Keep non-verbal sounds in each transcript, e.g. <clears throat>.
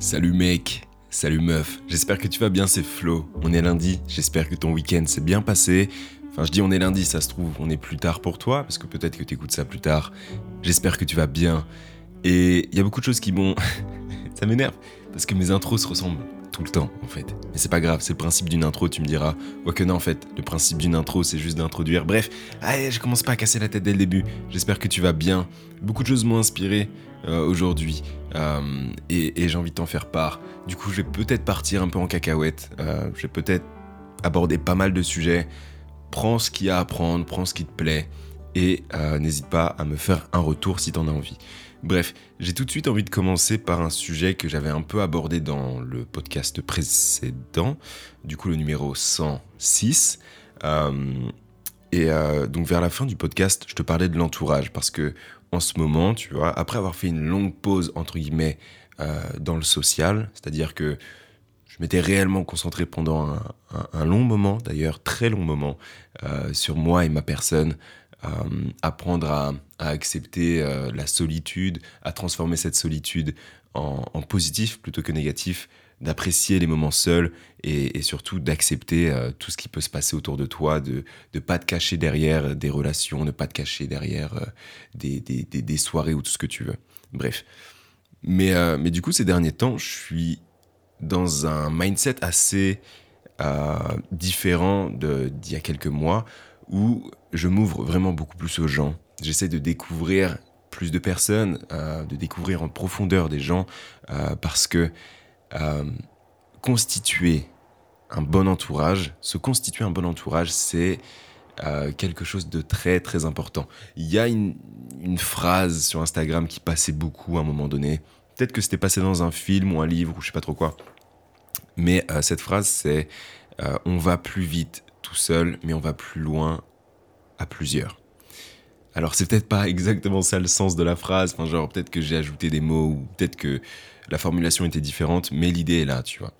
Salut mec, salut meuf, j'espère que tu vas bien, c'est Flo. On est lundi, j'espère que ton week-end s'est bien passé. Enfin, je dis on est lundi, ça se trouve, on est plus tard pour toi, parce que peut-être que tu écoutes ça plus tard. J'espère que tu vas bien. Et il y a beaucoup de choses qui m'ont. <laughs> ça m'énerve, parce que mes intros se ressemblent le temps, en fait. Mais c'est pas grave, c'est le principe d'une intro, tu me diras. Ouais que non, en fait, le principe d'une intro, c'est juste d'introduire. Bref, allez, je commence pas à casser la tête dès le début. J'espère que tu vas bien. Beaucoup de choses m'ont inspiré euh, aujourd'hui, euh, et, j'ai envie de t'en faire part. Du coup, je vais peut-être partir un peu en cacahuète. Euh, je vais peut-être aborder pas mal de sujets. Prends ce qu'il y a à prendre, prends ce qui te plaît, et n'hésite pas à me faire un retour si t'en as envie. Bref, j'ai tout de suite envie de commencer par un sujet que j'avais un peu abordé dans le podcast précédent, du coup le numéro 106. Euh, et euh, donc vers la fin du podcast, je te parlais de l'entourage parce que en ce moment, tu vois, après avoir fait une longue pause entre guillemets euh, dans le social, c'est-à-dire que je m'étais réellement concentré pendant un long moment, d'ailleurs très long moment, sur moi et ma personne, euh, apprendre à, accepter euh, la solitude, à transformer cette solitude en, positif plutôt que négatif, d'apprécier les moments seuls et, surtout d'accepter euh, tout ce qui peut se passer autour de toi, de ne pas te cacher derrière des relations, ne pas te cacher derrière des, soirées ou tout ce que tu veux. Bref. Mais, mais du coup, ces derniers temps, je suis dans un mindset assez différent d'il y a quelques mois où je m'ouvre vraiment beaucoup plus aux gens. J'essaie de découvrir plus de personnes, euh, de découvrir en profondeur des gens, euh, parce que euh, constituer un bon entourage, se constituer un bon entourage, c'est quelque chose de très très important. Il y a une, phrase sur Instagram qui passait beaucoup à un moment donné. Peut-être que c'était passé dans un film ou un livre ou je sais pas trop quoi. Mais cette phrase c'est on va plus vite tout seul, mais on va plus loin à plusieurs. Alors c'est peut-être pas exactement ça le sens de la phrase, enfin genre peut-être que j'ai ajouté des mots ou peut-être que la formulation était différente, mais l'idée est là, tu vois.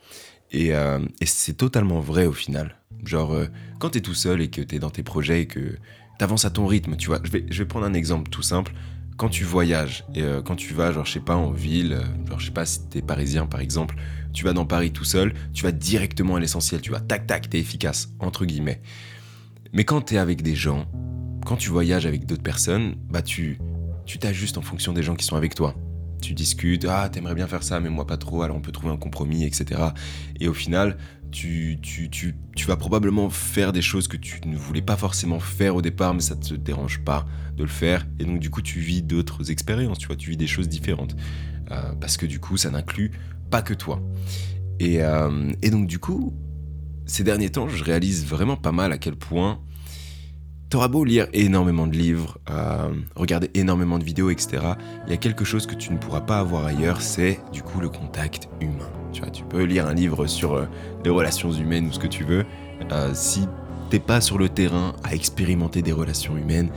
Et, euh, c'est totalement vrai au final. Genre euh, quand t'es tout seul et que t'es dans tes projets et que t'avances à ton rythme, tu vois. Je vais, je vais prendre un exemple tout simple. Quand tu voyages et euh, quand tu vas, genre je sais pas, en ville, genre je sais pas si t'es parisien par exemple, tu vas dans Paris tout seul, tu vas directement à l'essentiel, tu vois, tac tac, t'es efficace, entre guillemets. Mais quand tu es avec des gens, quand tu voyages avec d'autres personnes, bah tu tu t'ajustes en fonction des gens qui sont avec toi. Tu discutes, ah t'aimerais bien faire ça, mais moi pas trop, alors on peut trouver un compromis, etc. Et au final, tu, tu, tu, tu, vas probablement faire des choses que tu ne voulais pas forcément faire au départ, mais ça ne te dérange pas de le faire. Et donc du coup, tu vis d'autres expériences, tu vois, tu vis des choses différentes. Euh, parce que du coup, ça n'inclut pas que toi. Et, euh, et donc du coup, ces derniers temps, je réalise vraiment pas mal à quel point t'auras beau lire énormément de livres, euh, regarder énormément de vidéos, etc. Il y a quelque chose que tu ne pourras pas avoir ailleurs, c'est du coup le contact humain. Tu vois, tu peux lire un livre sur euh, les relations humaines ou ce que tu veux. Euh, si t'es pas sur le terrain à expérimenter des relations humaines,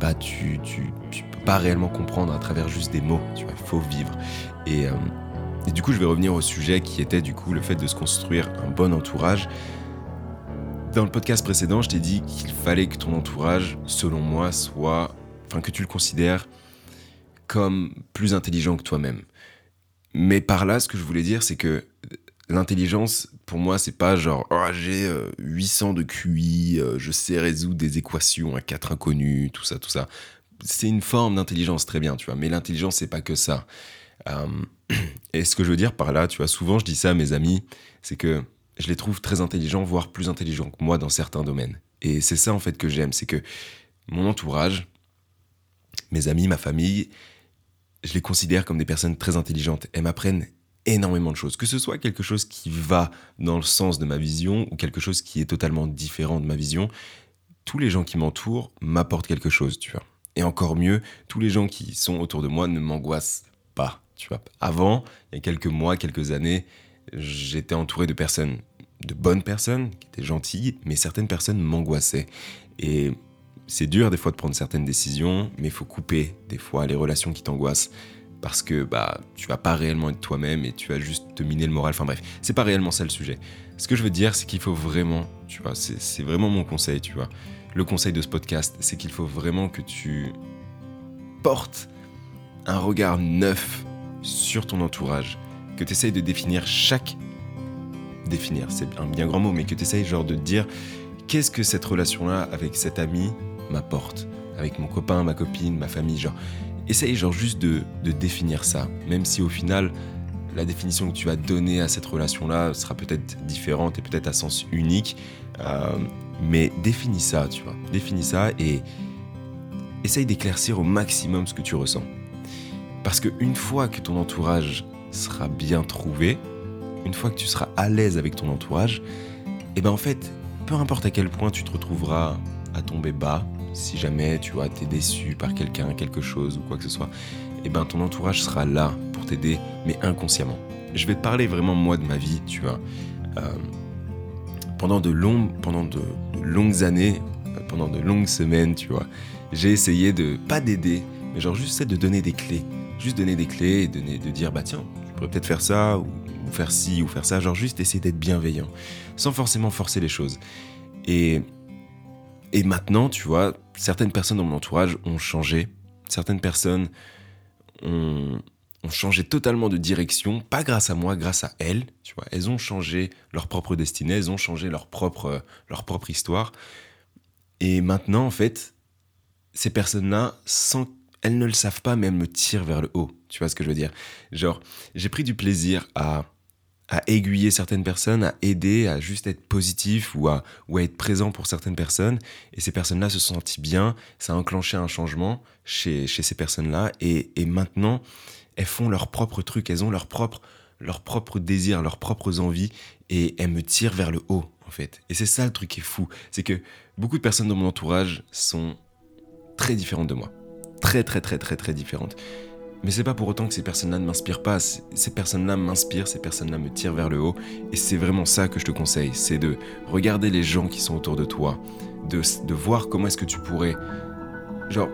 bah tu, tu, peux pas réellement comprendre à travers juste des mots. Tu vois, il faut vivre. Et et du coup, je vais revenir au sujet qui était du coup le fait de se construire un bon entourage. Dans le podcast précédent, je t'ai dit qu'il fallait que ton entourage, selon moi, soit, enfin que tu le considères comme plus intelligent que toi-même. Mais par là, ce que je voulais dire, c'est que l'intelligence, pour moi, c'est pas genre oh, j'ai 800 euh, de QI, euh, je sais résoudre des équations à quatre inconnus, tout ça, tout ça. C'est une forme d'intelligence très bien, tu vois. Mais l'intelligence, c'est pas que ça. Euh, <clears throat> et ce que je veux dire par là, tu vois, souvent je dis ça à mes amis, c'est que je les trouve très intelligents, voire plus intelligents que moi dans certains domaines. Et c'est ça en fait que j'aime, c'est que mon entourage, mes amis, ma famille, je les considère comme des personnes très intelligentes. Elles m'apprennent énormément de choses. Que ce soit quelque chose qui va dans le sens de ma vision ou quelque chose qui est totalement différent de ma vision, tous les gens qui m'entourent m'apportent quelque chose, tu vois. Et encore mieux, tous les gens qui sont autour de moi ne m'angoissent pas. Tu vois, avant, il y a quelques mois, quelques années, j'étais entouré de personnes, de bonnes personnes, qui étaient gentilles, mais certaines personnes m'angoissaient. Et c'est dur des fois de prendre certaines décisions, mais il faut couper des fois les relations qui t'angoissent parce que bah tu vas pas réellement être toi-même et tu vas juste te miner le moral. Enfin bref, c'est pas réellement ça le sujet. Ce que je veux dire, c'est qu'il faut vraiment, tu vois, c'est vraiment mon conseil, tu vois. Le conseil de ce podcast, c'est qu'il faut vraiment que tu portes un regard neuf sur ton entourage que tu essayes de définir chaque... Définir, c'est un bien grand mot, mais que tu essayes genre de dire qu'est-ce que cette relation-là avec cet ami m'apporte? Avec mon copain, ma copine, ma famille, genre... Essaye genre juste de, de définir ça, même si au final, la définition que tu vas donner à cette relation-là sera peut-être différente et peut-être à sens unique. Euh, mais définis ça, tu vois. Définis ça et essaye d'éclaircir au maximum ce que tu ressens. Parce qu'une fois que ton entourage sera bien trouvé, une fois que tu seras à l'aise avec ton entourage, et eh ben en fait, peu importe à quel point tu te retrouveras à tomber bas, si jamais tu vois, t'es déçu par quelqu'un, quelque chose ou quoi que ce soit, et eh ben ton entourage sera là pour t'aider, mais inconsciemment. Je vais te parler vraiment moi de ma vie, tu vois. Euh, pendant de longues, années, euh, pendant de longues semaines, tu vois, j'ai essayé de pas d'aider, mais genre juste de donner des clés, juste donner des clés et donner, de dire bah tiens, tu pourrais peut-être faire ça ou, faire ci ou faire ça, genre juste essayer d'être bienveillant, sans forcément forcer les choses. Et et maintenant, tu vois, certaines personnes dans mon entourage ont changé, certaines personnes ont ont changé totalement de direction, pas grâce à moi, grâce à elles, tu vois. Elles ont changé leur propre destinée, elles ont changé leur propre, leur propre histoire. Et maintenant, en fait, ces personnes-là, sans, elles ne le savent pas, mais elles me tirent vers le haut. Tu vois ce que je veux dire? Genre, j'ai pris du plaisir à, aiguiller certaines personnes, à aider, à juste être positif ou à, être présent pour certaines personnes. Et ces personnes-là se sont senties bien, ça a enclenché un changement chez, ces personnes-là. Et, maintenant, elles font leur propre truc, elles ont leur propre, leur propre désir, leurs propres envies, et elles me tirent vers le haut, en fait. Et c'est ça le truc qui est fou, c'est que beaucoup de personnes dans mon entourage sont très différentes de moi. Très, très, très, très, très différentes. Mais c'est pas pour autant que ces personnes-là ne m'inspirent pas. Ces personnes-là m'inspirent, ces personnes-là me tirent vers le haut. Et c'est vraiment ça que je te conseille. C'est de regarder les gens qui sont autour de toi. De, de voir comment est-ce que tu pourrais, genre,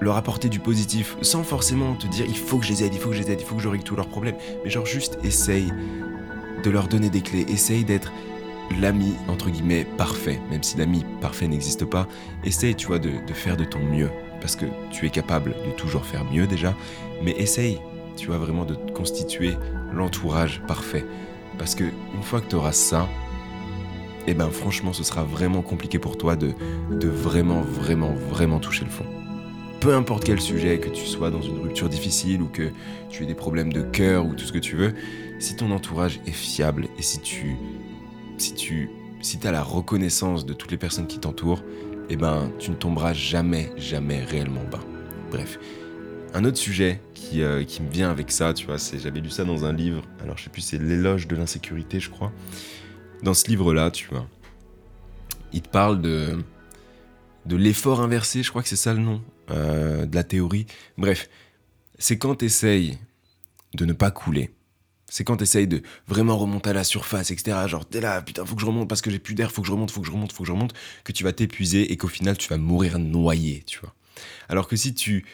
leur apporter du positif sans forcément te dire il faut que je les aide, il faut que je les aide, il faut que je règle tous leurs problèmes. Mais genre juste essaye de leur donner des clés, essaye d'être l'ami entre guillemets parfait, même si l'ami parfait n'existe pas. Essaye, tu vois, de, faire de ton mieux parce que tu es capable de toujours faire mieux déjà. Mais essaye, tu vois, vraiment de constituer l'entourage parfait parce que une fois que tu auras ça, et eh ben franchement, ce sera vraiment compliqué pour toi de, de vraiment, vraiment, vraiment toucher le fond peu importe quel sujet, que tu sois dans une rupture difficile ou que tu aies des problèmes de cœur ou tout ce que tu veux, si ton entourage est fiable et si tu si tu si as la reconnaissance de toutes les personnes qui t'entourent, eh ben tu ne tomberas jamais jamais réellement bas. Bref, un autre sujet qui, euh, qui me vient avec ça, tu vois, j'avais lu ça dans un livre. Alors je sais plus, c'est l'éloge de l'insécurité, je crois. Dans ce livre-là, tu vois, il te parle de de l'effort inversé, je crois que c'est ça le nom. Euh, de la théorie. Bref, c'est quand tu essayes de ne pas couler. C'est quand tu essayes de vraiment remonter à la surface, etc. Genre, t'es là, putain, faut que je remonte parce que j'ai plus d'air, faut que je remonte, faut que je remonte, faut que je remonte, que tu vas t'épuiser et qu'au final, tu vas mourir noyé, tu vois. Alors que si tu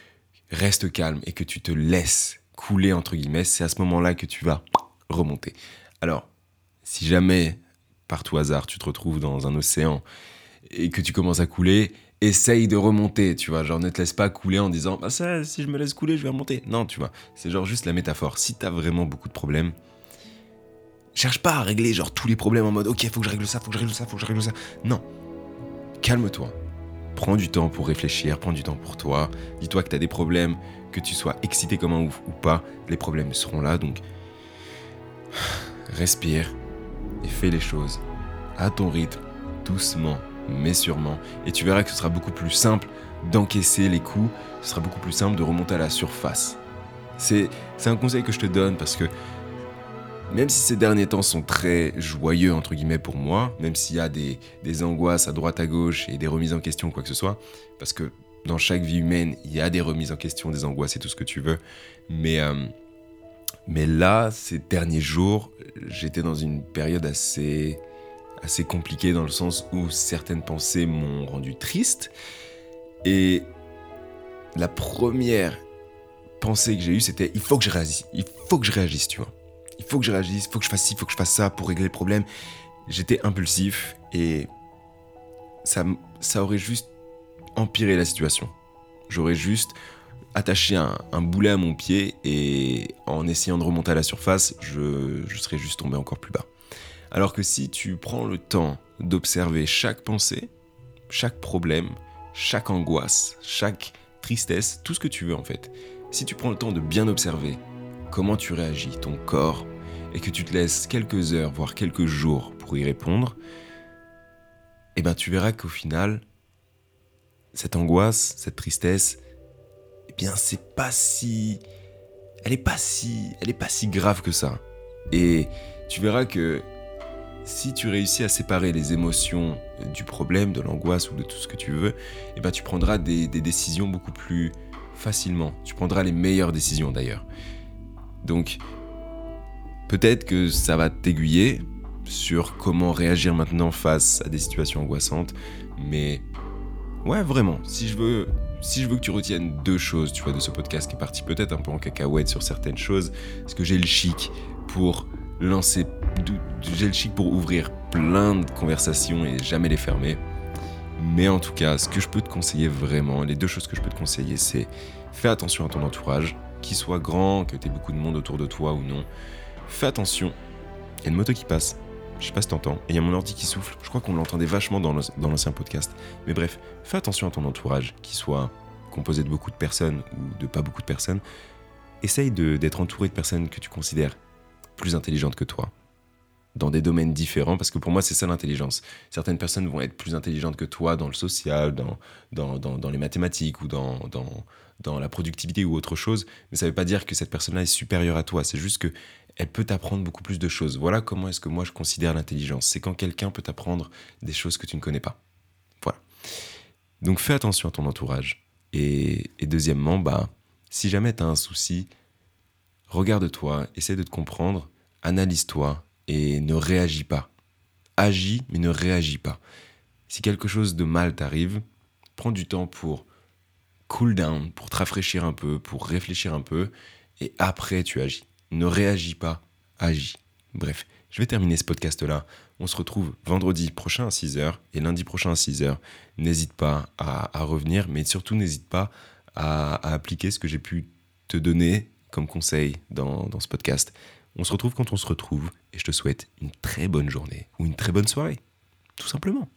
restes calme et que tu te laisses couler, entre guillemets, c'est à ce moment-là que tu vas remonter. Alors, si jamais, par tout hasard, tu te retrouves dans un océan et que tu commences à couler, essaye de remonter, tu vois. Genre, ne te laisse pas couler en disant, bah ça, si je me laisse couler, je vais remonter. Non, tu vois. C'est genre juste la métaphore. Si t'as vraiment beaucoup de problèmes, cherche pas à régler genre tous les problèmes en mode, ok, faut que je règle ça, faut que je règle ça, faut que je règle ça. Non. Calme-toi. Prends du temps pour réfléchir, prends du temps pour toi. Dis-toi que t'as des problèmes, que tu sois excité comme un ouf ou pas, les problèmes seront là, donc <sighs> respire et fais les choses à ton rythme, doucement, mais sûrement. Et tu verras que ce sera beaucoup plus simple d'encaisser les coups, ce sera beaucoup plus simple de remonter à la surface. C'est un conseil que je te donne parce que même si ces derniers temps sont très joyeux, entre guillemets, pour moi, même s'il y a des, des, angoisses à droite à gauche et des remises en question, quoi que ce soit, parce que dans chaque vie humaine, il y a des remises en question, des angoisses et tout ce que tu veux, mais, euh, mais là, ces derniers jours, j'étais dans une période assez assez compliqué dans le sens où certaines pensées m'ont rendu triste. Et la première pensée que j'ai eue, c'était il faut que je réagisse, il faut que je réagisse, tu vois. Il faut que je réagisse, il faut que je fasse ci, il faut que je fasse ça pour régler le problème. J'étais impulsif et ça, ça aurait juste empiré la situation. J'aurais juste attacher un, boulet à mon pied et en essayant de remonter à la surface, je, je serais juste tombé encore plus bas. Alors que si tu prends le temps d'observer chaque pensée, chaque problème, chaque angoisse, chaque tristesse, tout ce que tu veux en fait, si tu prends le temps de bien observer comment tu réagis, ton corps, et que tu te laisses quelques heures, voire quelques jours pour y répondre, eh ben tu verras qu'au final, cette angoisse, cette tristesse, bien c'est pas si elle est pas si elle est pas si grave que ça. Et tu verras que si tu réussis à séparer les émotions du problème, de l'angoisse ou de tout ce que tu veux, eh ben tu prendras des, décisions beaucoup plus facilement. Tu prendras les meilleures décisions d'ailleurs. Donc peut-être que ça va t'aiguiller sur comment réagir maintenant face à des situations angoissantes, mais ouais vraiment, si je veux si je veux que tu retiennes deux choses, tu vois, de ce podcast qui est parti peut-être un peu en cacahuète sur certaines choses, parce que j'ai le chic pour lancer, j'ai le chic pour ouvrir plein de conversations et jamais les fermer. Mais en tout cas, ce que je peux te conseiller vraiment, les deux choses que je peux te conseiller, c'est fais attention à ton entourage, qu'il soit grand, que tu aies beaucoup de monde autour de toi ou non. Fais attention, il y a une moto qui passe, je sais pas si t'entends, et il y a mon ordi qui souffle. Je crois qu'on l'entendait vachement dans l'ancien podcast. Mais bref, fais attention à ton entourage, qui soit composé de beaucoup de personnes ou de pas beaucoup de personnes. Essaye d'être entouré de personnes que tu considères plus intelligentes que toi, dans des domaines différents, parce que pour moi, c'est ça l'intelligence. Certaines personnes vont être plus intelligentes que toi dans le social, dans, dans, dans, les mathématiques ou dans, dans, dans la productivité ou autre chose, mais ça ne veut pas dire que cette personne-là est supérieure à toi. C'est juste que elle peut t'apprendre beaucoup plus de choses. Voilà comment est-ce que moi je considère l'intelligence. C'est quand quelqu'un peut t'apprendre des choses que tu ne connais pas. Voilà. Donc fais attention à ton entourage. Et, deuxièmement, bah, si jamais tu as un souci, regarde-toi, essaie de te comprendre, analyse-toi et ne réagis pas. Agis, mais ne réagis pas. Si quelque chose de mal t'arrive, prends du temps pour cool down, pour te rafraîchir un peu, pour réfléchir un peu, et après tu agis ne réagis pas, agis. Bref, je vais terminer ce podcast-là. On se retrouve vendredi prochain à 6h et lundi prochain à 6h. N'hésite pas à, revenir, mais surtout n'hésite pas à, appliquer ce que j'ai pu te donner comme conseil dans, dans ce podcast. On se retrouve quand on se retrouve et je te souhaite une très bonne journée ou une très bonne soirée, tout simplement.